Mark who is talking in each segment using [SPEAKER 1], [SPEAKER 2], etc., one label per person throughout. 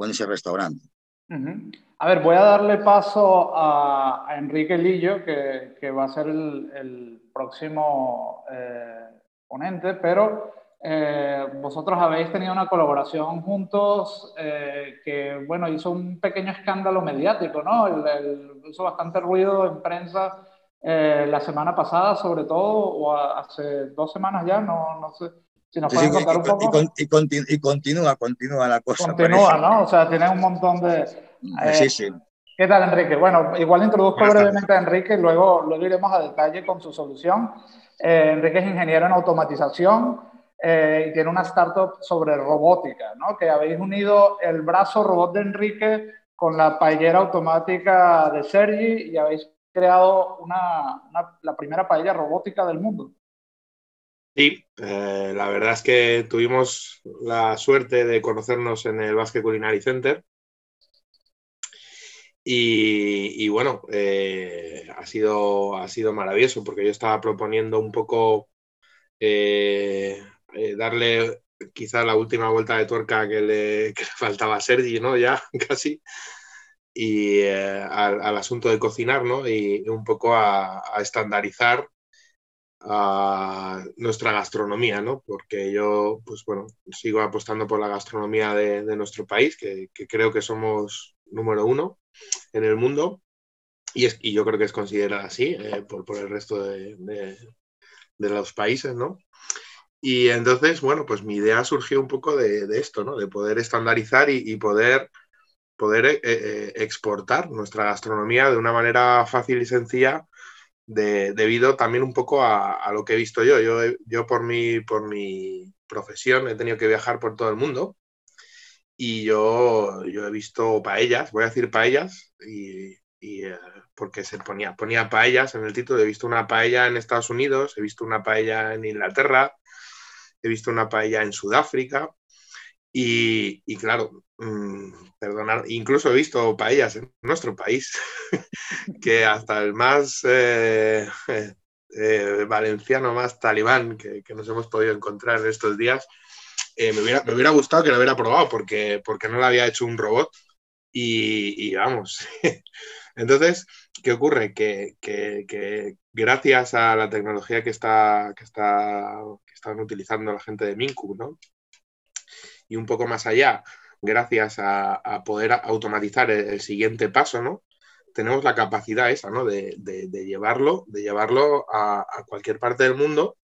[SPEAKER 1] con ese restaurante.
[SPEAKER 2] A ver, voy a darle paso a, Enrique Lillo, que, va a ser el, próximo eh, ponente, pero eh, vosotros habéis tenido una colaboración juntos eh, que, bueno, hizo un pequeño escándalo mediático, ¿no? hizo bastante ruido en prensa la semana pasada, sobre todo, o hace dos semanas ya, no, no sé. Si nos pueden contar un poco.
[SPEAKER 1] Y, continúa, continúa la cosa.
[SPEAKER 2] Continúa, ¿no? O sea, tiene un montón de.
[SPEAKER 1] Eh, sí, sí.
[SPEAKER 2] ¿Qué tal, Enrique? Bueno, igual introduzco brevemente a Enrique y luego, luego iremos a detalle con su solución. Eh, Enrique es ingeniero en automatización eh, y tiene una startup sobre robótica, ¿no? Que habéis unido el brazo robot de Enrique con la paellera automática de Sergi y habéis creado una, la primera paella robótica del mundo.
[SPEAKER 3] Sí, eh, la verdad es que tuvimos la suerte de conocernos en el Basque Culinary Center. Y, bueno, eh, ha, sido, ha sido maravilloso porque yo estaba proponiendo un poco eh, darle quizá la última vuelta de tuerca que le, faltaba a Sergi, ¿no? Ya casi. Y al, asunto de cocinar, ¿no? Y un poco a estandarizar a nuestra gastronomía, ¿no? Porque yo, pues bueno, sigo apostando por la gastronomía de, nuestro país, que, creo que somos número uno en el mundo y, es, y yo creo que es considerada así eh, por, el resto de, los países, ¿no? Y entonces, bueno, pues mi idea surgió un poco de, esto, ¿no? De poder estandarizar y, poder, poder eh, eh, exportar nuestra gastronomía de una manera fácil y sencilla debido también un poco a, lo que he visto yo. Yo, yo por, mi, por mi profesión he tenido que viajar por todo el mundo y yo, yo he visto paellas, voy a decir paellas, y, eh, porque se ponía, ponía paellas en el título, he visto una paella en Estados Unidos, he visto una paella en Inglaterra, he visto una paella en Sudáfrica, y, claro, Mm, perdonar, incluso he visto paellas en nuestro país que hasta el más eh, eh, valenciano, más talibán que, nos hemos podido encontrar en estos días, eh, me, hubiera, me, hubiera, gustado que lo hubiera probado porque, porque no lo había hecho un robot y, vamos. Entonces, ¿qué ocurre? Que, que, gracias a la tecnología que, está, que, está, que están utilizando la gente de Minku, ¿no? Y un poco más allá, gracias a, poder automatizar el, siguiente paso, ¿no? Tenemos la capacidad esa, ¿no? De, llevarlo, de llevarlo a, cualquier parte del mundo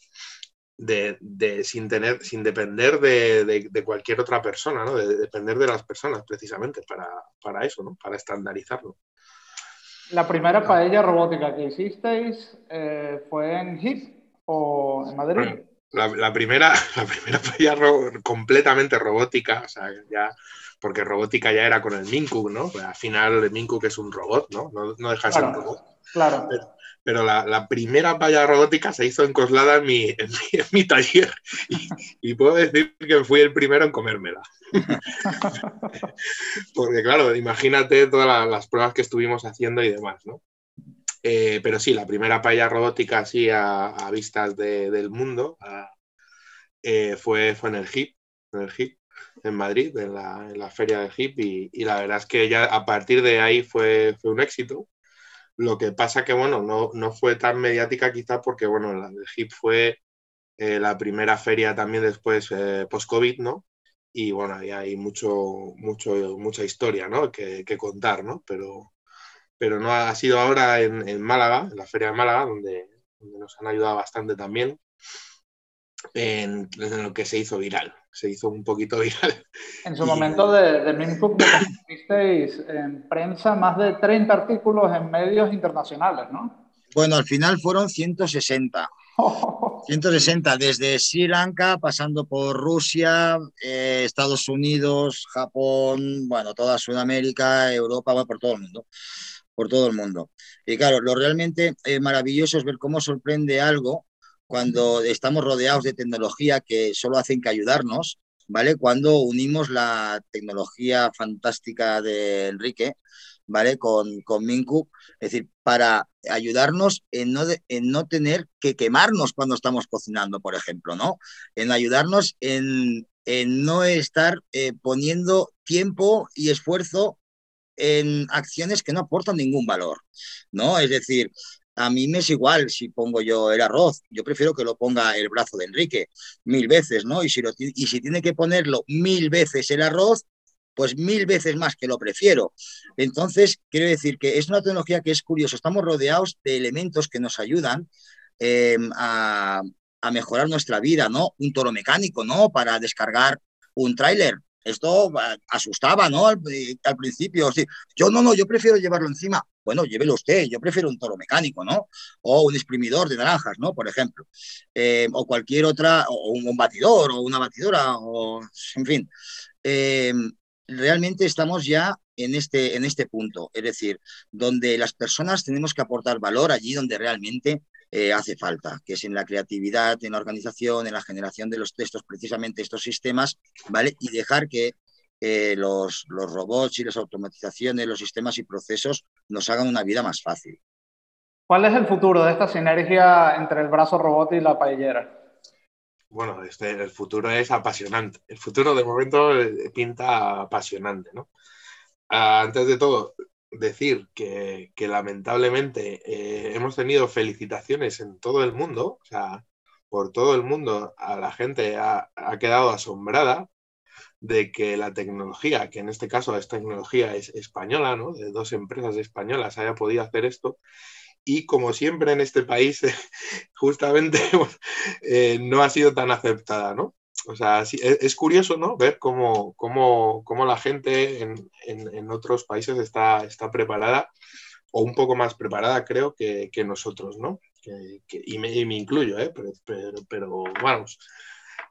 [SPEAKER 3] de, sin tener, sin depender de, cualquier otra persona, ¿no? De, depender de las personas precisamente para, eso, ¿no? Para estandarizarlo.
[SPEAKER 2] La primera paella robótica que hicisteis eh, fue en HIP o en Madrid.
[SPEAKER 3] La, primera, la primera completamente robótica, o sea, ya, porque robótica ya era con el Minku, ¿no? Pues al final el Minku que es un robot, ¿no? No, deja de ser un robot.
[SPEAKER 2] Claro.
[SPEAKER 3] Pero, la, primera paella robótica se hizo encoslada en mi, en mi, taller y, puedo decir que fui el primero en comérmela. porque claro, imagínate todas las pruebas que estuvimos haciendo y demás, ¿no? Eh, pero sí, la primera paella robótica así a, vistas del mundo eh, fue, fue en el HIP, en el HIP, en Madrid, en la, feria del HIP, y, la verdad es que ya a partir de ahí fue, fue un éxito. Lo que pasa que, bueno, no, no fue tan mediática quizá porque, bueno, la del HIP fue eh, la primera feria también después post-COVID, ¿no? Y bueno, ahí hay mucho, mucho, mucha historia, ¿no? Que, que contar, ¿no? Pero, pero no ha sido ahora en, Málaga, en la Feria de Málaga, donde, nos han ayudado bastante también en, lo que se hizo viral. Se hizo un poquito viral.
[SPEAKER 2] En su momento de, de Mincook visteis en prensa más de 30 artículos en medios internacionales, ¿no?
[SPEAKER 1] Bueno, al final fueron 160. 160, desde Sri Lanka, pasando por Rusia, eh, Estados Unidos, Japón, bueno, toda Sudamérica, Europa, por todo el mundo por todo el mundo. Y claro, lo realmente eh, maravilloso es ver cómo sorprende algo cuando estamos rodeados de tecnología que solo hacen que ayudarnos ¿vale? Cuando unimos la tecnología fantástica de Enrique, ¿vale? Con, con Minku, es decir, para ayudarnos en no, en no tener que quemarnos cuando estamos cocinando, por ejemplo, ¿no? En ayudarnos en, en no estar eh, poniendo tiempo y esfuerzo en acciones que no aportan ningún valor, ¿no? Es decir, a mí me es igual si pongo yo el arroz, yo prefiero que lo ponga el brazo de Enrique mil veces, ¿no? Y si, y si tiene que ponerlo mil veces el arroz, pues mil veces más que lo prefiero. Entonces, quiero decir que es una tecnología que es curioso, estamos rodeados de elementos que nos ayudan eh, a, a, mejorar nuestra vida, ¿no? Un toro mecánico, ¿no? Para descargar un tráiler, esto ah, asustaba, ¿no? Al, al principio, sí. Yo no, no, yo prefiero llevarlo encima. Bueno, llévelo usted, yo prefiero un toro mecánico, ¿no? O un exprimidor de naranjas, ¿no? Por ejemplo. Eh, o cualquier otra, o un, batidor, o una batidora, o en fin. Eh, realmente estamos ya en este, en este punto, es decir, donde las personas tenemos que aportar valor allí donde realmente eh, hace falta, que es en la creatividad, en la organización, en la generación de los textos, precisamente estos sistemas, ¿vale? Y dejar que eh, los, los robots y las automatizaciones, los sistemas y procesos nos hagan una vida más fácil.
[SPEAKER 2] ¿Cuál es el futuro de esta sinergia entre el brazo robot y la paellera?
[SPEAKER 3] Bueno, este, el futuro es apasionante. El futuro de momento pinta apasionante, ¿no? Uh, antes de todo, decir que, lamentablemente eh, hemos tenido felicitaciones en todo el mundo, o sea, por todo el mundo, a la gente ha, quedado asombrada de que la tecnología, que en este caso es tecnología es española, ¿no? de dos empresas españolas, haya podido hacer esto. Y como siempre en este país, justamente eh, no ha sido tan aceptada, ¿no? O sea, sí, es, es, curioso, ¿no? Ver cómo, cómo, cómo la gente en, en, otros países está, está preparada, o un poco más preparada, creo, que, que nosotros, ¿no? Y, me, y, me, incluyo, ¿eh? Pero, pero, vamos,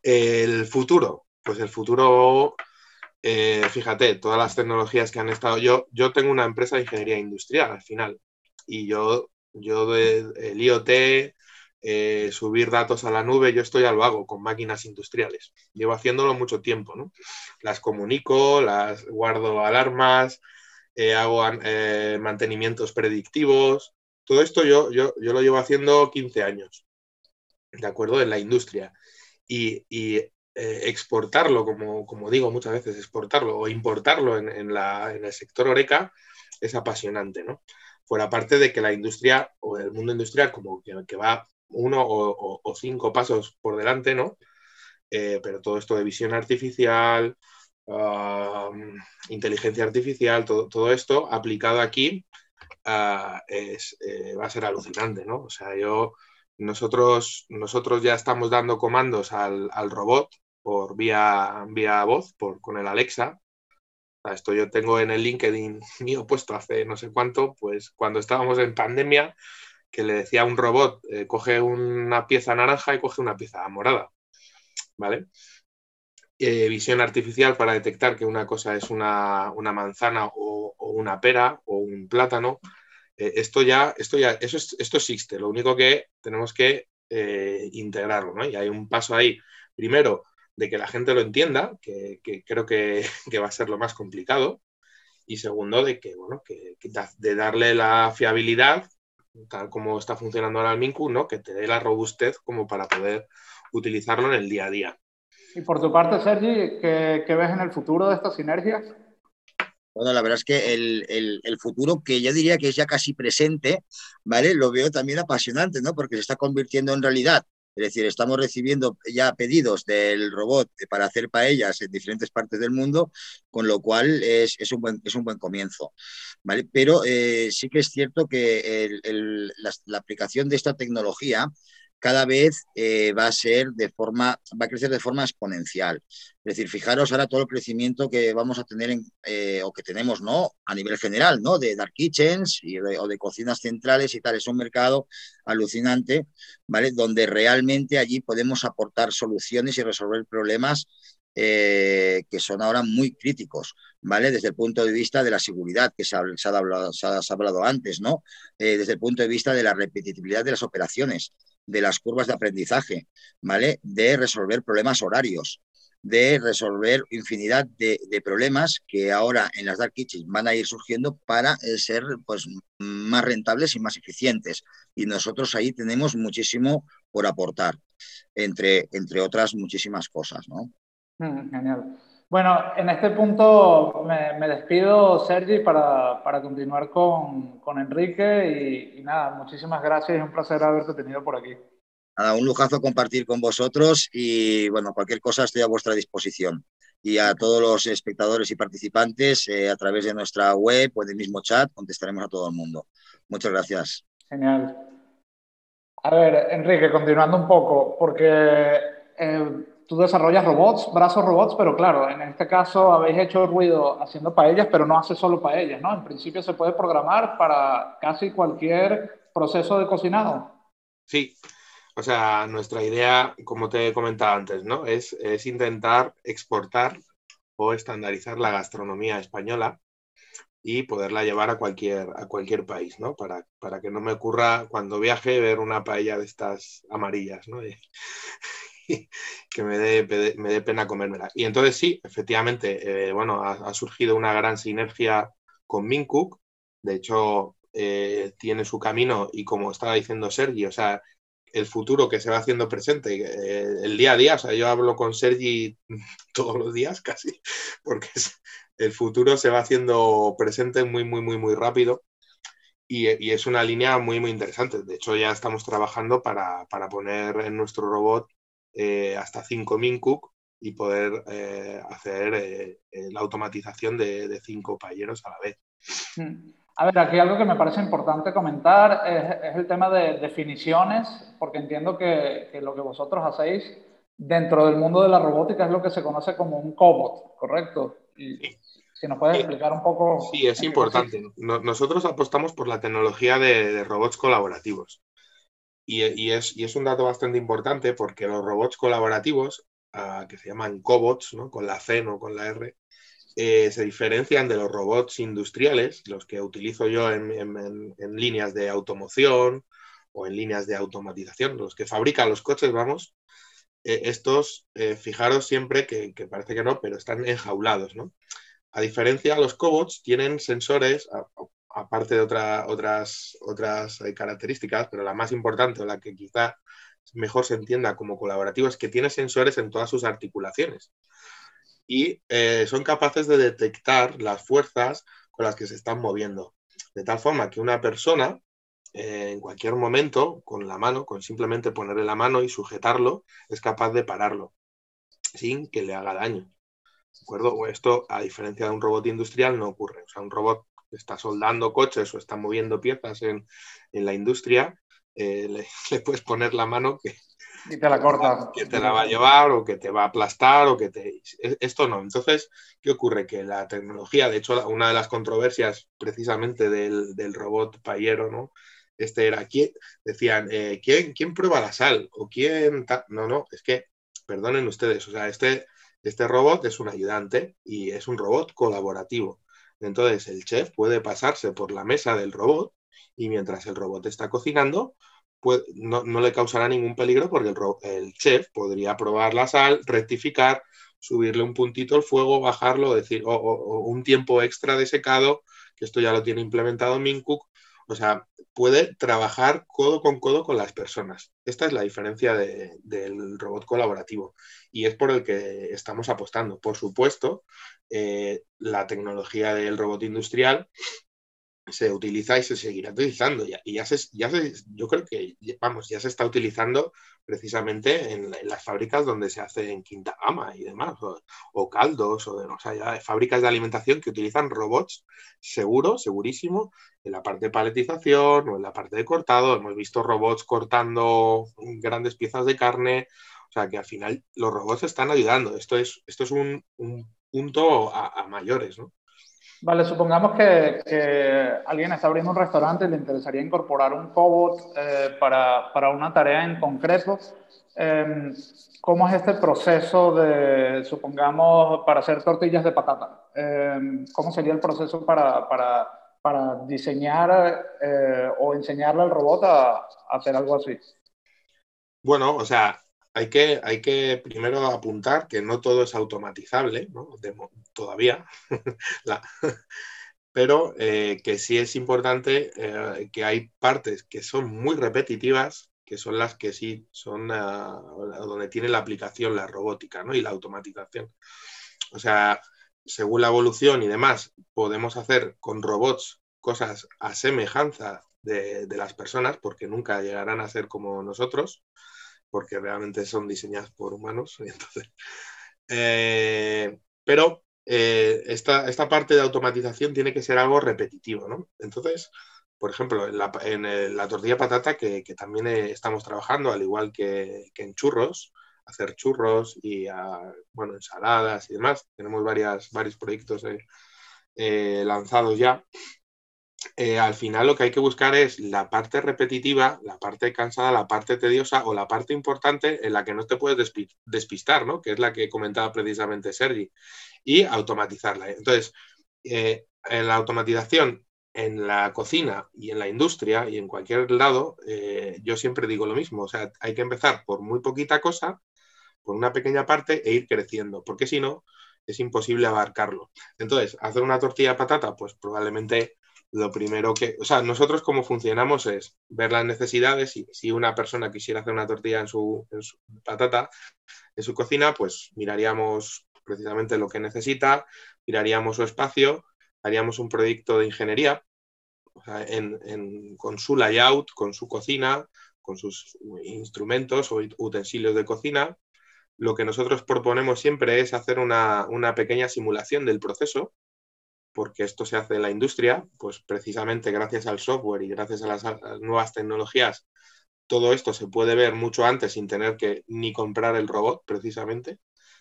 [SPEAKER 3] el futuro, pues el futuro, eh, fíjate, todas las tecnologías que han estado, yo, yo tengo una empresa de ingeniería industrial al final, y yo, yo el IoT, eh, subir datos a la nube, yo esto ya lo hago con máquinas industriales. Llevo haciéndolo mucho tiempo, ¿no? Las comunico, las guardo alarmas, eh, hago eh, mantenimientos predictivos. Todo esto yo, yo, yo, lo llevo haciendo 15 años, ¿de acuerdo? En la industria. Y, y exportarlo, como, como, digo muchas veces, exportarlo o importarlo en, en, la, en el sector Oreca es apasionante, ¿no? Fuera parte de que la industria o el mundo industrial como que, que va uno o, cinco pasos por delante, ¿no? Eh, pero todo esto de visión artificial, uh, inteligencia artificial, todo, esto aplicado aquí es, eh, va a ser alucinante, ¿no? O sea, yo, nosotros, ya estamos dando comandos al, robot por vía, vía voz, por, con el Alexa, esto yo tengo en el LinkedIn mío puesto hace no sé cuánto, pues cuando estábamos en pandemia, que le decía a un robot, eh, coge una pieza naranja y coge una pieza morada, ¿vale? Eh, visión artificial para detectar que una cosa es una, manzana o, una pera o un plátano. Eh, esto ya, esto ya, eso es, esto existe, lo único que tenemos que integrarlo, ¿no? Y hay un paso ahí, primero, de que la gente lo entienda, que, que creo que, que, va a ser lo más complicado, y segundo, de que, bueno, que, de darle la fiabilidad tal como está funcionando ahora el Minku, ¿no? que te dé la robustez como para poder utilizarlo en el día a día.
[SPEAKER 2] Y por tu parte, Sergi, ¿qué, qué ves en el futuro de estas sinergias?
[SPEAKER 1] Bueno, la verdad es que el, el, el, futuro, que yo diría que es ya casi presente, ¿vale? Lo veo también apasionante, ¿no? Porque se está convirtiendo en realidad. Es decir, estamos recibiendo ya pedidos del robot para hacer paellas en diferentes partes del mundo, con lo cual es, un, buen, es un buen comienzo. ¿vale? Pero eh, sí que es cierto que la, aplicación de esta tecnología cada vez eh, va a ser de forma, va a crecer de forma exponencial. Es decir, fijaros ahora todo el crecimiento que vamos a tener en, eh, o que tenemos, ¿no? A nivel general, ¿no? De dark kitchens o de cocinas centrales y tal. Es un mercado alucinante, ¿vale? Donde realmente allí podemos aportar soluciones y resolver problemas eh, que son ahora muy críticos, ¿vale? Desde el punto de vista de la seguridad, que se ha, hablado, antes, ¿no? Desde el punto de vista de la repetitividad de las operaciones, de las curvas de aprendizaje, ¿vale? De resolver problemas horarios, de resolver infinidad de, problemas que ahora en las Dark Kitchens van a ir surgiendo para eh, ser pues, más rentables y más eficientes. Y nosotros ahí tenemos muchísimo por aportar, entre, entre otras muchísimas cosas. ¿no?
[SPEAKER 2] Mm, genial. Bueno, en este punto me, despido, Sergi, para, para continuar con, con Enrique y, y, nada, muchísimas gracias, es un placer haberte tenido por aquí
[SPEAKER 1] un lujazo compartir con vosotros y bueno, cualquier cosa estoy a vuestra disposición. Y a todos los espectadores y participantes eh, a través de nuestra web o del mismo chat contestaremos a todo el mundo. Muchas gracias.
[SPEAKER 2] Genial. A ver, Enrique, continuando un poco, porque eh, tú desarrollas robots, brazos robots, pero claro, en este caso habéis hecho ruido haciendo paellas, pero no hace solo paellas, ¿no? En principio se puede programar para casi cualquier proceso de cocinado.
[SPEAKER 3] Sí, o sea, nuestra idea, como te he comentado antes, ¿no? Es, es intentar exportar o estandarizar la gastronomía española y poderla llevar a cualquier, a cualquier país, ¿no? Para, para que no me ocurra cuando viaje ver una paella de estas amarillas, ¿no? que me dé, me dé pena comérmela. Y entonces sí, efectivamente, eh, bueno, ha, surgido una gran sinergia con Mincook. De hecho, eh, tiene su camino y como estaba diciendo Sergi, o sea, el futuro que se va haciendo presente, eh, el día a día. O sea, yo hablo con Sergi todos los días casi, porque el futuro se va haciendo presente muy, muy, muy, muy rápido. Y, es una línea muy, muy interesante. De hecho, ya estamos trabajando para, poner en nuestro robot eh, hasta 5 Mincook y poder eh, hacer la automatización de, de cinco payeros a la vez.
[SPEAKER 2] Mm. A ver, aquí algo que me parece importante comentar es, el tema de definiciones, porque entiendo que, lo que vosotros hacéis dentro del mundo de la robótica es lo que se conoce como un cobot, ¿correcto? Y, Si nos puedes explicar un poco.
[SPEAKER 3] Sí, es importante. Nosotros apostamos por la tecnología de, robots colaborativos. Y, es, es, un dato bastante importante porque los robots colaborativos, ah, que se llaman cobots, ¿no? con la C, no con la R, eh, se diferencian de los robots industriales, los que utilizo yo en, líneas de automoción o en líneas de automatización, los que fabrican los coches, vamos. Eh, estos, eh, fijaros siempre que, parece que no, pero están enjaulados, ¿no? A diferencia, los cobots tienen sensores, aparte de otras, otras características, pero la más importante, o la que quizá mejor se entienda como colaborativo, es que tiene sensores en todas sus articulaciones y eh, son capaces de detectar las fuerzas con las que se están moviendo. De tal forma que una persona, eh, en cualquier momento, con la mano, con simplemente ponerle la mano y sujetarlo, es capaz de pararlo sin que le haga daño. ¿De acuerdo? Esto, a diferencia de un robot industrial, no ocurre. O sea, un robot está soldando coches o está moviendo piezas en, la industria, eh, le, puedes poner la mano que,
[SPEAKER 2] y te la corta.
[SPEAKER 3] Que te la va a llevar o que te va a aplastar o que te... Esto no. Entonces, ¿qué ocurre? Que la tecnología, de hecho, una de las controversias precisamente del, del robot payero, ¿no? Este era, ¿quién? Decían, eh, ¿quién, ¿quién prueba la sal? ¿O quién...? No, no, es que, perdonen ustedes, o sea, este, este robot es un ayudante y es un robot colaborativo. Entonces, el chef puede pasarse por la mesa del robot y mientras el robot está cocinando, no, le causará ningún peligro porque el, chef podría probar la sal, rectificar, subirle un puntito al fuego, bajarlo, decir, o, un tiempo extra de secado, que esto ya lo tiene implementado Mincook. O sea, puede trabajar codo con codo con las personas. Esta es la diferencia del robot colaborativo y es por el que estamos apostando. Por supuesto, eh, la tecnología del robot industrial se utiliza y se seguirá utilizando. Y ya se, ya se, yo creo que, vamos, ya se está utilizando precisamente en, las fábricas donde se hace en quinta gama y demás, o, caldos, o, de, o sea, ya fábricas de alimentación que utilizan robots seguro, segurísimo, en la parte de paletización o en la parte de cortado. Hemos visto robots cortando grandes piezas de carne. O sea, que al final los robots están ayudando. Esto es, esto es un, punto a mayores, ¿no?
[SPEAKER 2] Vale, supongamos que, alguien está abriendo un restaurante y le interesaría incorporar un cobot eh, para, una tarea en concreto. Em, ¿Cómo es este proceso de, supongamos, para hacer tortillas de patata? Em, ¿Cómo sería el proceso para, diseñar eh, o enseñarle al robot a, hacer algo así?
[SPEAKER 3] Bueno, o sea, hay que, hay que primero apuntar que no todo es automatizable, ¿no? todavía, pero eh, que sí es importante eh, que hay partes que son muy repetitivas, que son las que sí son ah, donde tiene la aplicación la robótica ¿no? y la automatización. O sea, según la evolución y demás, podemos hacer con robots cosas a semejanza de, las personas, porque nunca llegarán a ser como nosotros, porque realmente son diseñadas por humanos. Entonces, eh, pero eh, esta, esta, parte de automatización tiene que ser algo repetitivo, ¿no? Entonces, por ejemplo, en la, tortilla patata, que, también eh, estamos trabajando, al igual que, en churros, hacer churros y, ah, bueno, ensaladas y demás. Tenemos varias, varios proyectos lanzados ya. Eh, al final lo que hay que buscar es la parte repetitiva, la parte cansada, la parte tediosa o la parte importante en la que no te puedes despistar, ¿no? que es la que comentaba precisamente Sergi, y automatizarla. Entonces, eh, en la automatización, en la cocina y en la industria y en cualquier lado, eh, yo siempre digo lo mismo, o sea, hay que empezar por muy poquita cosa, por una pequeña parte e ir creciendo, porque si no, es imposible abarcarlo. Entonces, hacer una tortilla de patata, pues probablemente lo primero que, o sea, nosotros cómo funcionamos es ver las necesidades y si una persona quisiera hacer una tortilla en su, patata, en su cocina, pues miraríamos precisamente lo que necesita, miraríamos su espacio, haríamos un proyecto de ingeniería con su layout, con su cocina, con sus instrumentos o utensilios de cocina. Lo que nosotros proponemos siempre es hacer una, una pequeña simulación del proceso porque esto se hace en la industria, pues precisamente gracias al software y gracias a las, nuevas tecnologías, todo esto se puede ver mucho antes sin tener que ni comprar el robot, precisamente.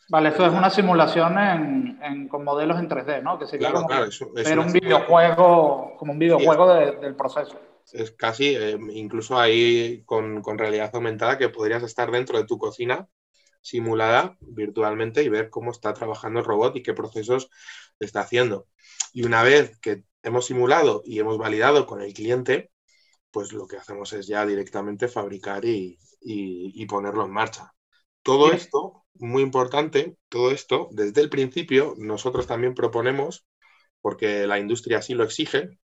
[SPEAKER 2] Vale, esto es una simulación en, con modelos en 3D, ¿no? Que sería claro, claro, un videojuego, como un videojuego del proceso.
[SPEAKER 3] Es casi, eh, incluso ahí con, con realidad aumentada, que podrías estar dentro de tu cocina simulada virtualmente y ver cómo está trabajando el robot y qué procesos está haciendo. Y una vez que hemos simulado y hemos validado con el cliente, pues lo que hacemos es ya directamente fabricar y, ponerlo en marcha. Todo esto, muy importante, todo esto, desde el principio, nosotros también proponemos, porque la industria así lo exige,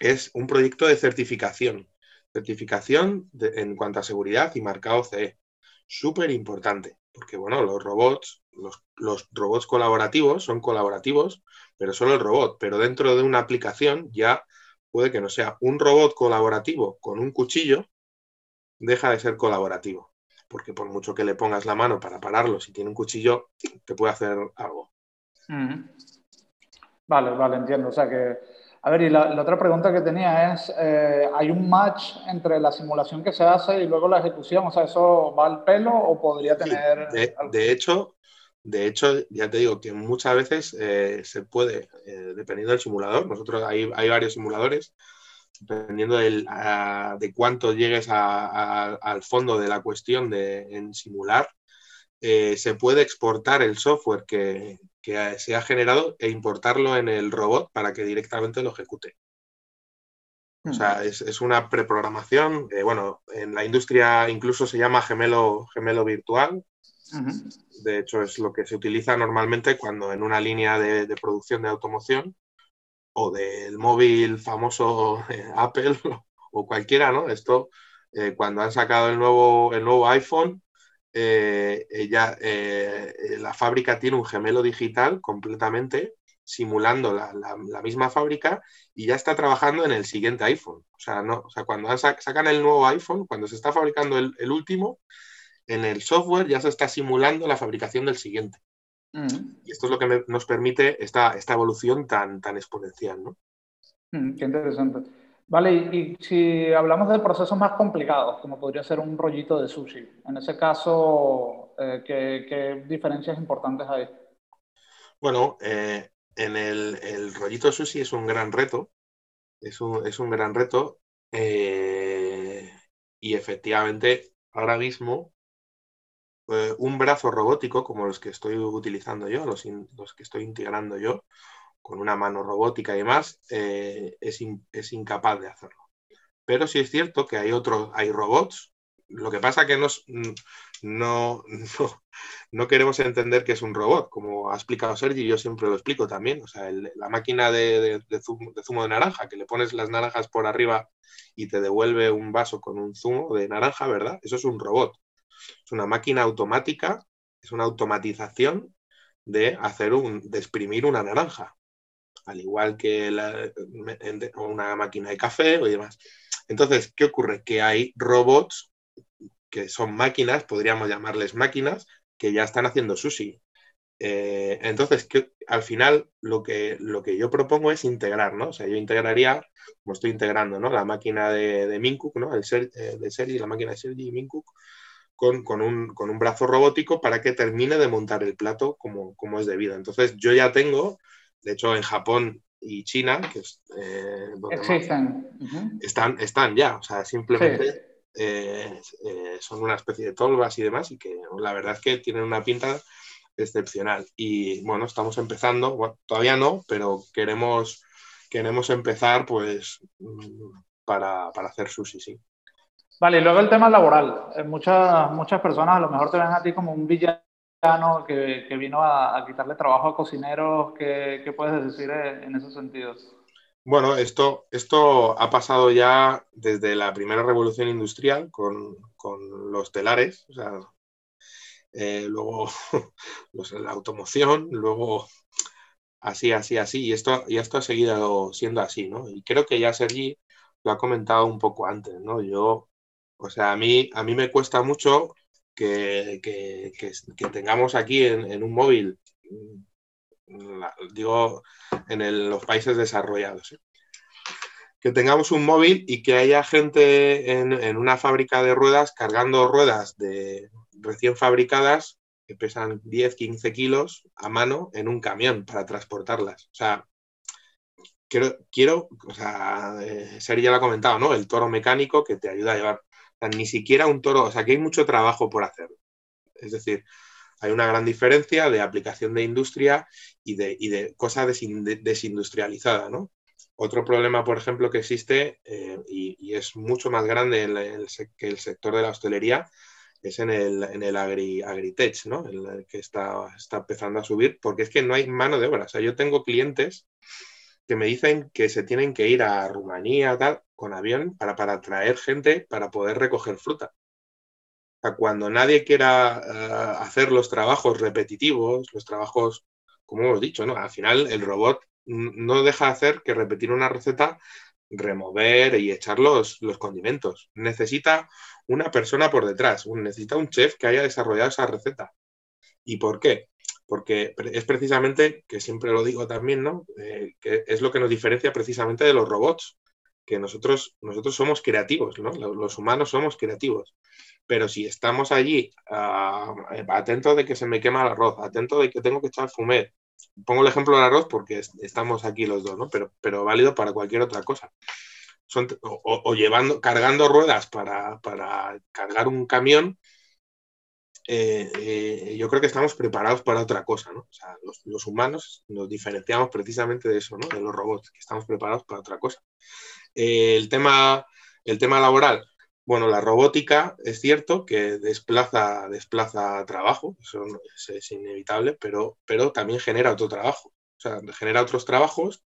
[SPEAKER 3] es un proyecto de certificación. Certificación en cuanto a seguridad y marcado CE. Súper importante, porque bueno, los robots los, robots colaborativos son colaborativos, pero solo el robot. Pero dentro de una aplicación ya puede que no sea un robot colaborativo con un cuchillo, deja de ser colaborativo. Porque por mucho que le pongas la mano para pararlo, si tiene un cuchillo, te puede hacer algo.
[SPEAKER 2] Vale, vale, entiendo. O sea que a ver, y la, otra pregunta que tenía es, eh, ¿hay un match entre la simulación que se hace y luego la ejecución? O sea, ¿eso va al pelo o podría tener...?
[SPEAKER 3] de, hecho, de hecho, ya te digo que muchas veces eh, se puede, eh, dependiendo del simulador, nosotros hay, hay varios simuladores, dependiendo de cuánto llegues al fondo de la cuestión de, en simular, eh, se puede exportar el software que, se ha generado e importarlo en el robot para que directamente lo ejecute. O sea, es, una preprogramación. bueno, en la industria incluso se llama gemelo, gemelo virtual, de hecho, es lo que se utiliza normalmente cuando en una línea de, producción de automoción o del móvil famoso eh, Apple o cualquiera, ¿no? Esto, eh, cuando han sacado el nuevo, el nuevo iPhone, eh, la fábrica tiene un gemelo digital completamente simulando la, misma fábrica y ya está trabajando en el siguiente iPhone. O sea, no, o sea cuando sacan el nuevo iPhone, cuando se está fabricando el último, en el software ya se está simulando la fabricación del siguiente. Mm. Y esto es lo que nos permite esta, esta evolución tan, tan exponencial. ¿no?
[SPEAKER 2] Mm, qué interesante. Vale, y, si hablamos de procesos más complicados, como podría ser un rollito de sushi, en ese caso, eh, ¿qué, diferencias importantes hay?
[SPEAKER 3] Bueno, eh, en el, rollito de sushi es un gran reto, es un, es un gran reto eh, y efectivamente ahora mismo un brazo robótico como los que estoy utilizando yo, los, que estoy integrando yo, con una mano robótica y demás, eh, es, incapaz de hacerlo. Pero sí es cierto que hay otros, hay robots lo que pasa que no, no, no, queremos entender que es un robot, como ha explicado Sergi, yo siempre lo explico también. O sea, la máquina de, zumo, de, zumo, de naranja, que le pones las naranjas por arriba y te devuelve un vaso con un zumo de naranja, ¿verdad? Eso es un robot. Es una máquina automática, es una automatización de hacer un, de exprimir una naranja. Al igual que una máquina de café o demás. Entonces, ¿qué ocurre? Que hay robots que son máquinas, podríamos llamarles máquinas, que ya están haciendo sushi. Eh, entonces, que, al final lo que, lo que yo propongo es integrar, ¿no? O sea, yo integraría, como estoy integrando, ¿no? La máquina de, de Mincook, ¿no? El ser, eh, de Sergi, la máquina de Sergi y Mincook, con, con, un, con, un, brazo robótico para que termine de montar el plato como, como es debido. Entonces, yo ya tengo, de hecho, en Japón y China, que es,
[SPEAKER 2] eh, Existen.
[SPEAKER 3] están, están ya, o sea, simplemente eh, eh, son una especie de tolvas y demás, y que la verdad es que tienen una pinta excepcional. Y bueno, estamos empezando, todavía no, pero queremos, queremos empezar pues para, para hacer sushi, sí.
[SPEAKER 2] Vale, y luego el tema laboral. Muchas, muchas personas a lo mejor te ven a ti como un villano que, que vino a, quitarle trabajo a cocineros. ¿Qué, qué puedes decir en esos sentidos?
[SPEAKER 3] Bueno, esto, esto ha pasado ya desde la primera revolución industrial con, los telares, o sea, eh, luego la automoción, luego así, así, así, y esto, y esto ha seguido siendo así, ¿no? Y creo que ya Sergi lo ha comentado un poco antes, ¿no? Yo, o sea, a mí, a mí me cuesta mucho que, tengamos aquí en, un móvil digo, en los países desarrollados. ¿eh? Que tengamos un móvil y que haya gente en, una fábrica de ruedas cargando ruedas de recién fabricadas que pesan 10, 15 kilos a mano en un camión para transportarlas. O sea, quiero, quiero o sea, eh, Seri ya lo ha comentado, ¿no? El toro mecánico que te ayuda a llevar. Ni siquiera un toro, o sea, que hay mucho trabajo por hacer. Es decir, hay una gran diferencia de aplicación de industria y de, y de cosa desindustrializada, ¿no? Otro problema, por ejemplo, que existe eh, y, es mucho más grande que el sector de la hostelería es en el, en el agri, agritech, ¿no? Que está, está empezando a subir, porque es que no hay mano de obra. O sea, yo tengo clientes que me dicen que se tienen que ir a Rumanía tal, con avión para, para traer gente para poder recoger fruta cuando nadie quiera eh, hacer los trabajos repetitivos, los trabajos, como hemos dicho, ¿no? Al final el robot no deja de hacer que repetir una receta, remover y echar los, los condimentos. Necesita una persona por detrás, necesita un chef que haya desarrollado esa receta. ¿Y por qué? Porque es precisamente, que siempre lo digo también, ¿no? Eh, que es lo que nos diferencia precisamente de los robots, que nosotros, nosotros somos creativos, ¿no? Los humanos somos creativos pero si estamos allí uh, atentos de que se me quema el arroz, atento de que tengo que echar fumet, pongo el ejemplo del arroz porque estamos aquí los dos, ¿no? Pero, pero válido para cualquier otra cosa. O, llevando, cargando ruedas para, para cargar un camión, eh, eh, yo creo que estamos preparados para otra cosa, ¿no? O sea, los, los, humanos nos diferenciamos precisamente de eso, ¿no? De los robots, que estamos preparados para otra cosa. Eh, el, tema, el tema laboral, bueno, la robótica es cierto que desplaza, desplaza trabajo, eso es, inevitable, pero, pero también genera otro trabajo. O sea, genera otros trabajos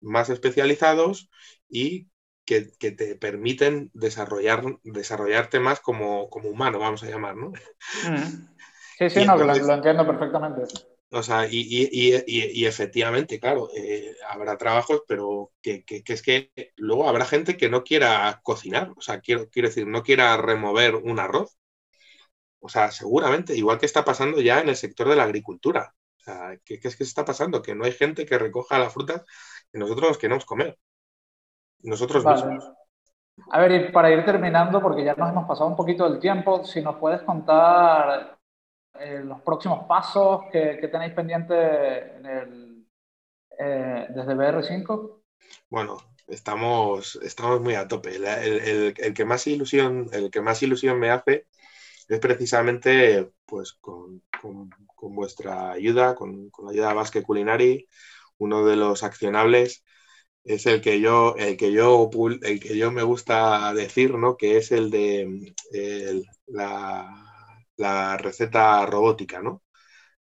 [SPEAKER 3] más especializados y que, te permiten desarrollar, desarrollarte más como, como humano, vamos a llamar, ¿no?
[SPEAKER 2] Mm. Sí, sí, no, lo, lo entiendo perfectamente.
[SPEAKER 3] O sea, y, efectivamente, claro, eh, habrá trabajos, pero que, es que luego habrá gente que no quiera cocinar, o sea, quiero, quiero decir, no quiera remover un arroz. O sea, seguramente, igual que está pasando ya en el sector de la agricultura. O sea, ¿qué, es que está pasando? Que no hay gente que recoja la fruta que nosotros nos queremos comer. Nosotros mismos.
[SPEAKER 2] A ver, y para ir terminando, porque ya nos hemos pasado un poquito del tiempo, si nos puedes contar eh, los próximos pasos que, tenéis pendiente en el, eh, desde BR5?
[SPEAKER 3] Bueno, estamos, estamos muy a tope. El, el, que más ilusión, el que más ilusión me hace es precisamente pues, con, con, vuestra ayuda, con, con, la ayuda de Basque Culinary, uno de los accionables es el que yo, el que yo, el que yo me gusta decir, ¿no? Que es el de la, receta robótica, ¿no?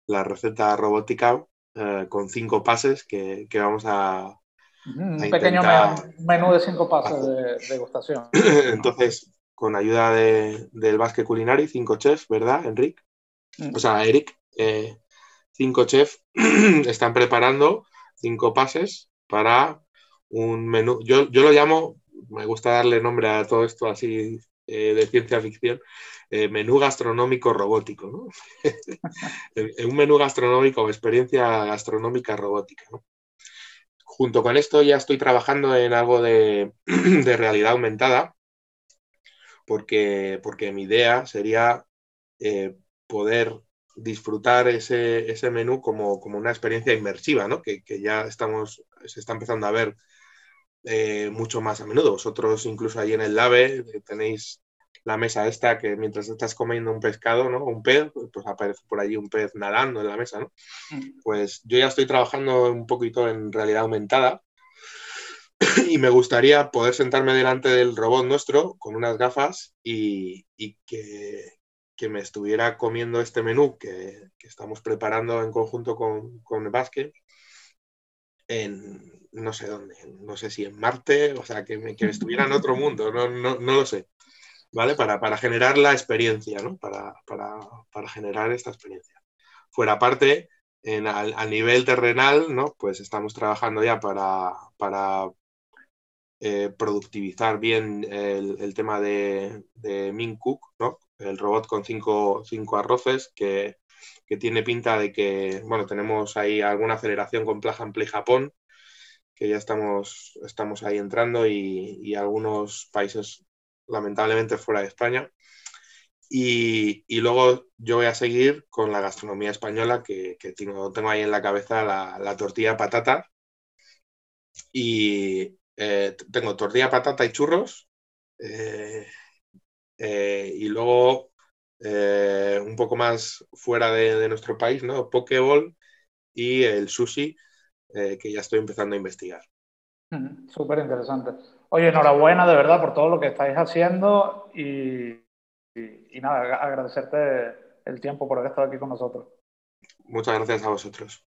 [SPEAKER 3] La receta robótica eh, con cinco pases que, vamos a,
[SPEAKER 2] un pequeño menú, de cinco pases de degustación.
[SPEAKER 3] Entonces, con ayuda del Basque Culinary, cinco chefs, ¿verdad, Enric? Mm. O sea, Eric, eh, cinco chefs están preparando cinco pases para un menú. Yo, lo llamo, me gusta darle nombre a todo esto así eh, de ciencia ficción, eh, menú gastronómico robótico, ¿no? un menú gastronómico o experiencia gastronómica robótica, ¿no? Junto con esto ya estoy trabajando en algo de, realidad aumentada, porque, porque mi idea sería eh, poder disfrutar ese, ese menú como, una experiencia inmersiva, ¿no? que, ya estamos, se está empezando a ver eh, mucho más a menudo. Vosotros incluso ahí en el LAVE tenéis la mesa esta que mientras estás comiendo un pescado, ¿no? Un pez, pues aparece por allí un pez nadando en la mesa, ¿no? Mm. Pues yo ya estoy trabajando un poquito en realidad aumentada y me gustaría poder sentarme delante del robot nuestro con unas gafas y, que, me estuviera comiendo este menú que, estamos preparando en conjunto con, con el Basque en no sé dónde, no sé si en Marte, o sea, que, que estuviera en otro mundo, no, no, no lo sé. ¿vale? Para, generar la experiencia, ¿no? Para, generar esta experiencia. Fuera parte, en, a, nivel terrenal, ¿no? Pues estamos trabajando ya para, para eh, productivizar bien el, tema de, de Min Cook, ¿no? El robot con cinco, arroces que, tiene pinta de que, bueno, tenemos ahí alguna aceleración con Plug and Play Japón, que ya estamos, estamos ahí entrando y, y algunos países lamentablemente fuera de España. Y, luego yo voy a seguir con la gastronomía española, que, tengo, ahí en la cabeza la, tortilla patata. Y eh, tengo tortilla patata y churros. Eh, eh, y luego un poco más fuera de, nuestro país, ¿no? Pokeball y el sushi, que ya estoy empezando a investigar.
[SPEAKER 2] Súper interesante. Oye, enhorabuena de verdad por todo lo que estáis haciendo y, y, nada, agradecerte el tiempo por haber estado aquí con nosotros.
[SPEAKER 3] Muchas gracias a vosotros.